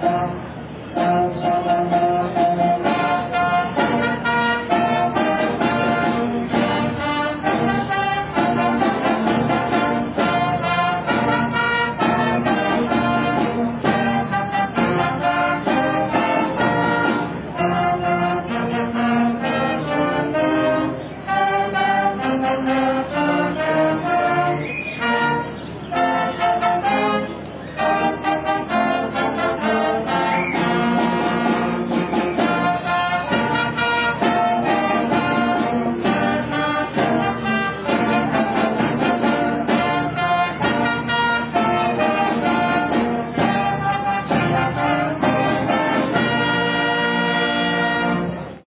Um,